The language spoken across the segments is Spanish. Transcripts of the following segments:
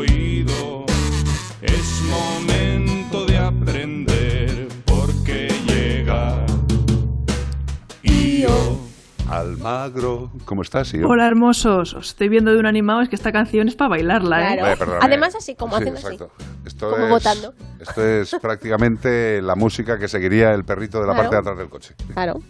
oído. Es momento de aprender porque llega. Y yo. Almagro. ¿Cómo estás, Io? Hola hermosos, os estoy viendo de un animado, es que esta canción es para bailarla, ¿eh? Claro. Además, así como Sí, haciendo así. Esto Como es, votando. Esto es prácticamente la música que seguiría el perrito de la Claro. parte de atrás del coche. Claro.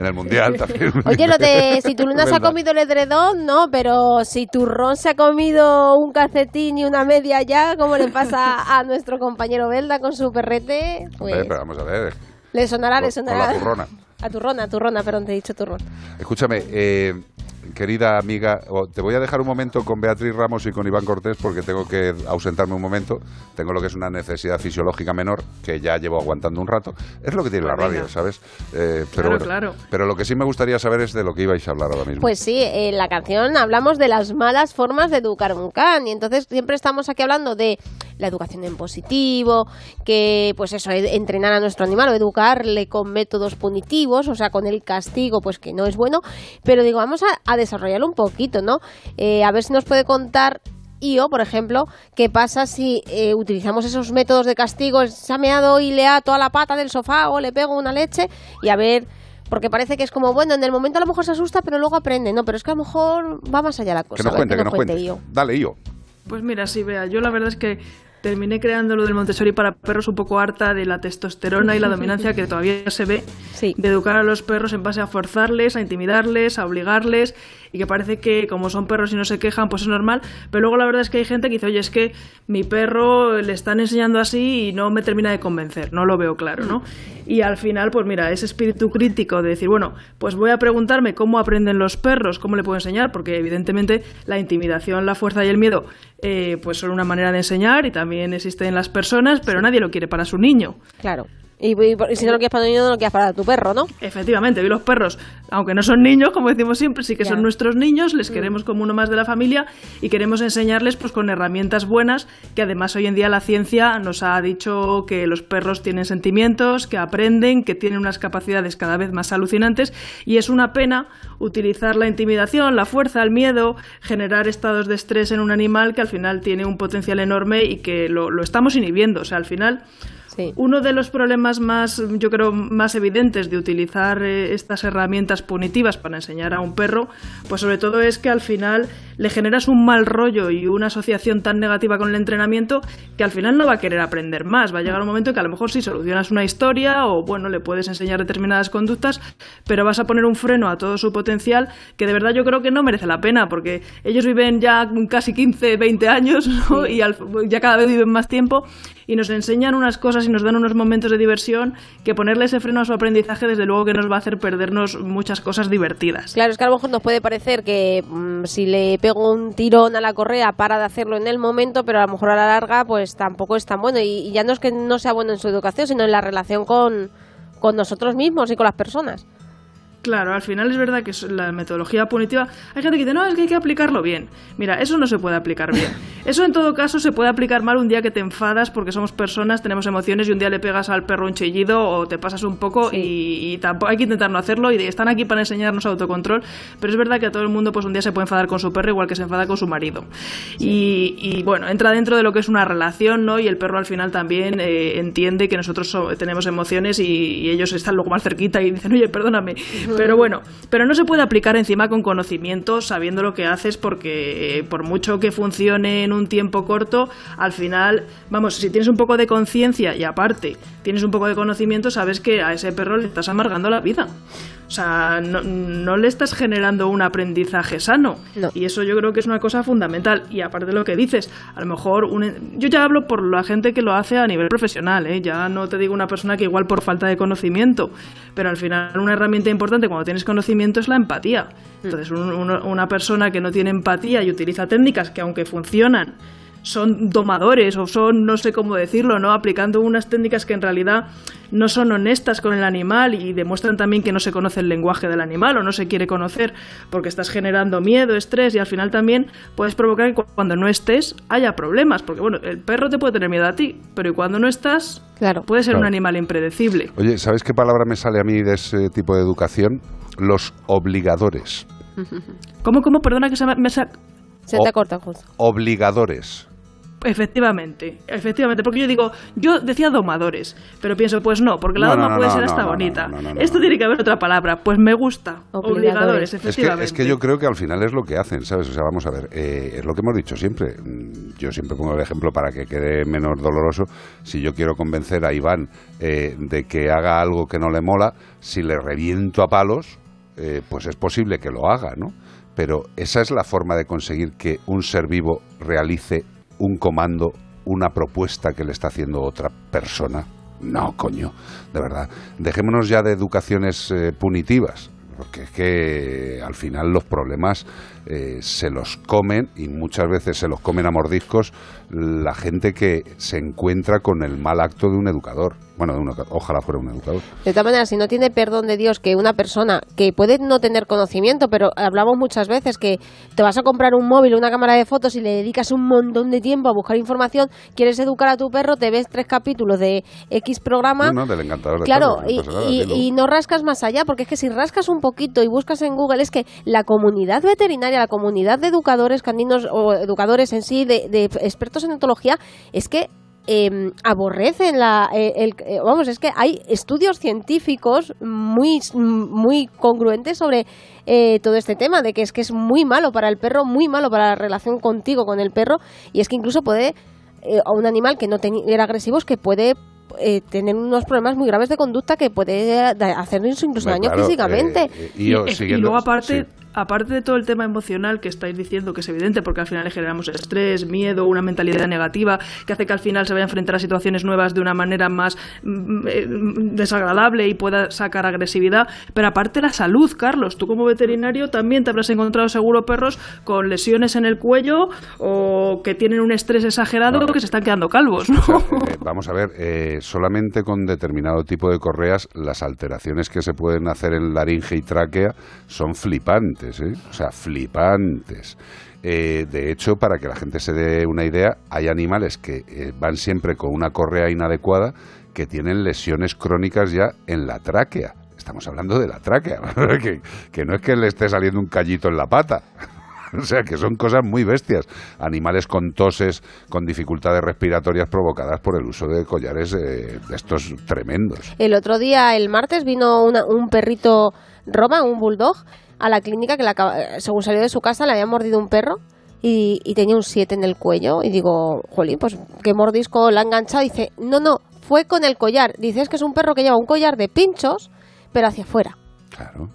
En el Mundial también. Oye, lo de si tu luna se ha comido el edredón, no, pero si tu ron se ha comido un calcetín y una media ya, como le pasa a nuestro compañero Belda con su perrete, pues Hombre, pero vamos a ver. le sonará, le Con- con sonará. la turrona. A turrona, a turrona, perdón, te he dicho turrón. Escúchame, eh, querida amiga, te voy a dejar un momento con Beatriz Ramos y con Iván Cortés porque tengo que ausentarme un momento. Tengo lo que es una necesidad fisiológica menor que ya llevo aguantando un rato. Es lo que tiene la radio. ¿sabes? Eh, pero Claro, bueno, claro. Pero lo que sí me gustaría saber es de lo que ibais a hablar ahora mismo. Pues sí, en la canción hablamos de las malas formas de educar un can y entonces siempre estamos aquí hablando de la educación en positivo, que pues eso, entrenar a nuestro animal o educarle con métodos punitivos, o sea, con el castigo, pues que no es bueno, pero digo, vamos a, a desarrollarlo un poquito, ¿no? Eh, a ver si nos puede contar Io, por ejemplo, qué pasa si eh, utilizamos esos métodos de castigo, se ha meado y le ha toda la pata del sofá o le pego una leche y a ver porque parece que es como, bueno, en el momento a lo mejor se asusta, pero luego aprende. No, pero es que a lo mejor va más allá la cosa. que nos A ver, cuente, que nos cuente. Io. Dale, yo. Pues mira, sí, vea, yo la verdad es que terminé creando lo del Montessori para perros un poco harta de la testosterona y la dominancia que todavía se ve Sí. de educar a los perros en base a forzarles, a intimidarles, a obligarles y que parece que como son perros y no se quejan, pues es normal, pero luego la verdad es que hay gente que dice, oye, es que mi perro le están enseñando así y no me termina de convencer, no lo veo claro, ¿no? Y al final, pues mira, ese espíritu crítico de decir, bueno, pues voy a preguntarme cómo aprenden los perros, cómo le puedo enseñar, porque evidentemente la intimidación, la fuerza y el miedo, eh, pues son una manera de enseñar y también existen en las personas, pero nadie lo quiere para su niño. Claro. Y, y- y si no lo quieres para tu niño, no lo quieres para tu perro, ¿no? Efectivamente, y los perros, aunque no son niños, como decimos siempre, sí que Ya. Mm. son nuestros niños, les queremos como uno más de la familia y queremos enseñarles pues con herramientas buenas, que además hoy en día la ciencia nos ha dicho que los perros tienen sentimientos, que aprenden, que tienen unas capacidades cada vez más alucinantes y es una pena utilizar la intimidación, la fuerza, el miedo, generar estados de estrés en un animal que al final tiene un potencial enorme y que lo, lo estamos inhibiendo, o sea, al final Uno de los problemas más, yo creo, más evidentes de utilizar eh, estas herramientas punitivas para enseñar a un perro, pues sobre todo es que al final le generas un mal rollo y una asociación tan negativa con el entrenamiento que al final no va a querer aprender más. Va a llegar un momento en que a lo mejor sí solucionas una historia o, bueno, le puedes enseñar determinadas conductas, pero vas a poner un freno a todo su potencial que de verdad yo creo que no merece la pena porque ellos viven ya casi 15, 20 años ¿no? y al- ya cada vez viven más tiempo y nos enseñan unas cosas y nos dan unos momentos de diversión que ponerle ese freno a su aprendizaje desde luego que nos va a hacer perdernos muchas cosas divertidas. Claro, es que a lo mejor nos puede parecer que mm, si le pego un tirón a la correa para de hacerlo en el momento, pero a lo mejor a la larga pues tampoco es tan bueno. Y, y ya no es que no sea bueno en su educación, sino en la relación con, con nosotros mismos y con las personas. Claro, al final es verdad que es la metodología punitiva. Hay gente que dice, no, es que hay que aplicarlo bien. Mira, eso no se puede aplicar bien. Eso en todo caso se puede aplicar mal un día que te enfadas porque somos personas, tenemos emociones y un día le pegas al perro un chillido o te pasas un poco y, y tampoco hay que intentar no hacerlo y están aquí para enseñarnos autocontrol. Pero es verdad que a todo el mundo pues un día se puede enfadar con su perro igual que se enfada con su marido. Y, y, bueno, entra dentro de lo que es una relación, ¿no? Y el perro al final también eh, entiende que nosotros so- tenemos emociones y, y ellos están luego más cerquita y dicen, oye, perdóname. Pero bueno, pero no se puede aplicar encima con conocimiento, sabiendo lo que haces, porque eh, por mucho que funcione en un tiempo corto, al final, vamos, si tienes un poco de conciencia y aparte tienes un poco de conocimiento, sabes que a ese perro le estás amargando la vida. O sea, no, no le estás generando un aprendizaje sano. No. Y eso yo creo que es una cosa fundamental. Y aparte de lo que dices, a lo mejor un- yo ya hablo por la gente que lo hace a nivel profesional, ¿eh? ya no te digo una persona que igual por falta de conocimiento, pero al final una herramienta importante cuando tienes conocimiento es la empatía. Entonces, un- una persona que no tiene empatía y utiliza técnicas que aunque funcionan, son domadores o son, no sé cómo decirlo, ¿no? Aplicando unas técnicas que en realidad no son honestas con el animal y demuestran también que no se conoce el lenguaje del animal o no se quiere conocer porque estás generando miedo, estrés y al final también puedes provocar que cu- cuando no estés haya problemas. Porque bueno, el perro te puede tener miedo a ti, pero y cuando no estás, Claro. puede ser un animal impredecible. Oye, ¿sabes qué palabra me sale a mí de ese tipo de educación? Los obligadores. ¿Cómo, cómo? Perdona que se me, Se te corta justo. Obligadores. Efectivamente, efectivamente, porque yo digo, yo decía domadores, pero pienso, pues no, porque la No, doma no, no, puede ser no, hasta bonita. no, no, no, Esto no. tiene que haber otra palabra, pues me gusta. Obligadores. Obligadores, Es que, efectivamente. es que yo creo que al final es lo que hacen, ¿sabes? O sea, vamos a ver, eh, es lo que hemos dicho siempre. Yo siempre pongo el ejemplo para que quede menos doloroso. Si yo quiero convencer a Iván eh, de que haga algo que no le mola, si le reviento a palos, eh, pues es posible que lo haga, ¿no? Pero esa es la forma de conseguir que un ser vivo realice un comando, una propuesta que le está haciendo otra persona. No, coño, de verdad. Dejémonos ya de educaciones eh, punitivas, porque es que al final los problemas eh, se los comen y muchas veces se los comen a mordiscos la gente que se encuentra con el mal acto de un educador. Bueno, de un ojalá fuera un educador. De todas maneras, si no tiene perdón de Dios que una persona que puede no tener conocimiento, pero hablamos muchas veces que te vas a comprar un móvil, una cámara de fotos y le dedicas un montón de tiempo a buscar información, quieres educar a tu perro, te ves tres capítulos de X programa. No, no, del encantador de Claro, perros, no y, pasa nada, y- dilo. y no rascas más allá, porque es que si rascas un poquito y buscas en Google, es que la comunidad veterinaria, la comunidad de educadores caninos o educadores en sí, de, de expertos en etología, es que eh, aborrecen la eh, el, eh, vamos es que hay estudios científicos muy muy congruentes sobre eh, todo este tema de que es que es muy malo para el perro muy malo para la relación contigo con el perro y es que incluso puede eh, a un animal que no era agresivo es que puede eh, tener unos problemas muy graves de conducta que puede hacernos incluso daño claro, físicamente y, luego aparte, sí. Aparte de todo el tema emocional que estáis diciendo, que es evidente, porque al final le generamos estrés, miedo, una mentalidad negativa, que hace que al final se vaya a enfrentar a situaciones nuevas de una manera más mm, eh, mm, desagradable y pueda sacar agresividad. Pero aparte la salud, Carlos, tú como veterinario también te habrás encontrado seguro perros con lesiones en el cuello o que tienen un estrés exagerado No. que se están quedando calvos, ¿no? O sea, eh, vamos a ver, eh, solamente con determinado tipo de correas las alteraciones que se pueden hacer en laringe y tráquea son flipantes, ¿eh? o sea, flipantes. Eh, de hecho, para que la gente se dé una idea, hay animales que eh, van siempre con una correa inadecuada que tienen lesiones crónicas ya en la tráquea. Estamos hablando de la tráquea, que, no es que le esté saliendo un callito en la pata. O sea, que son cosas muy bestias. Animales con toses, con dificultades respiratorias provocadas por el uso de collares eh, de estos tremendos. El otro día, el martes, vino una- un perrito Roma, un bulldog, a la clínica que eh, según salió de su casa le había mordido un perro y, y tenía un 7 en el cuello. Y digo, jolín, pues qué mordisco la ha enganchado. Dice, no, no, fue con el collar. Dice, es que es un perro que lleva un collar de pinchos, pero hacia afuera. Claro.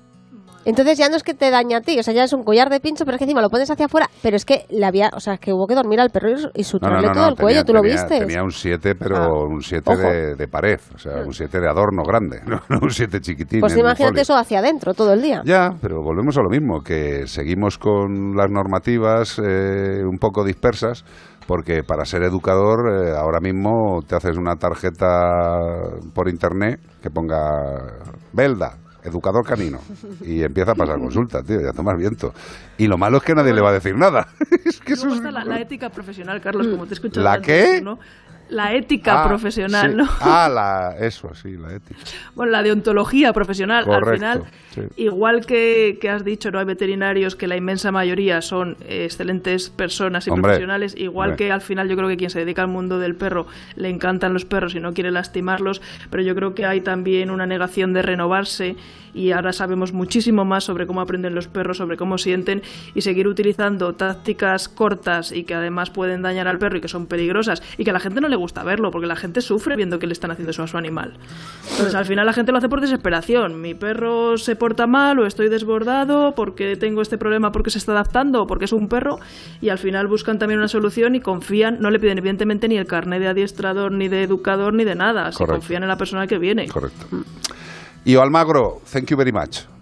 Entonces ya no es que te daña a ti, o sea, ya es un collar de pincho, pero es que encima lo pones hacia afuera. Pero es que le había, o sea, es que hubo que dormir al perro y, y No, no, suturarle no, todo el cuello, tenía- ¿tú lo viste? Tenía un 7, pero Ah. un 7 Ojo. de, de pared, o sea, un 7 de adorno grande, no, un 7 chiquitín. Pues imagínate eso hacia adentro todo el día. Ya, pero volvemos a lo mismo, que seguimos con las normativas eh, un poco dispersas, porque para ser educador eh, ahora mismo te haces una tarjeta por internet que ponga Belda, educador canino, y empieza a pasar consulta, tío, ya tomas viento. Y lo malo es que nadie le va a decir nada. es que eso es... la, la ética profesional, Carlos, como te he escuchado ¿La antes, qué? ¿no? La ética Ah, profesional, sí. ¿no? Ah, la, eso, sí, la ética. Bueno, la deontología profesional, al Correcto, final, sí. igual que, que has dicho, no hay veterinarios que la inmensa mayoría son excelentes personas y Hombre, profesionales, igual hombre. que al final yo creo que quien se dedica al mundo del perro le encantan los perros y no quiere lastimarlos, pero yo creo que hay también una negación de renovarse y ahora sabemos muchísimo más sobre cómo aprenden los perros, sobre cómo sienten y seguir utilizando tácticas cortas y que además pueden dañar al perro y que son peligrosas y que a la gente no le gusta verlo porque la gente sufre viendo que le están haciendo eso a su animal. Entonces al final la gente lo hace por desesperación. Mi perro se porta mal o estoy desbordado porque tengo este problema porque se está adaptando o porque es un perro y al final buscan también una solución y confían, no le piden evidentemente ni el carnet de adiestrador, ni de educador, ni de nada. Se confían en la persona que viene. Correcto. Y Almagro, thank you very much.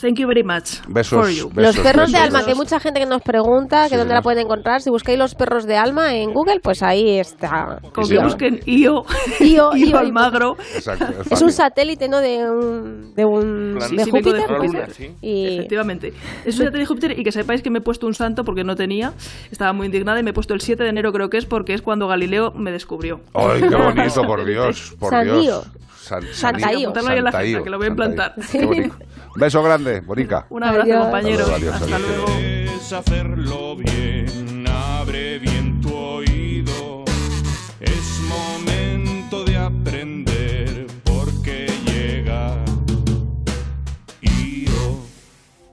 Thank you very much Besos, for you. besos, Los perros de besos, alma, que hay besos. mucha gente que nos pregunta que Sí, dónde señor. la pueden encontrar. Si buscáis los perros de alma en Google, pues ahí está. Con Sí, que sí, busquen IO, Io, IO, Io, Almagro. Exacto, Es fácil. un satélite, ¿no? De un, de un Plan- de Sí, vengo de Júpiter, puede Júpiter, ser? sí. Y Efectivamente. Eso ya te dije Júpiter y que sepáis que me he puesto un santo porque no tenía. Estaba muy indignada y me he puesto el 7 de enero creo que es porque es cuando Galileo me descubrió. Ay, qué bonito, por Dios, por San Dios. Io. San, Santa Io. Apuntarlo ahí en la Santa agenda, Io, que lo voy a implantar. Qué bonito. Beso grande, bonica. Un abrazo, Adiós. compañeros. Adiós, adiós, Hasta adiós. luego. Es hacerlo bien, abre bien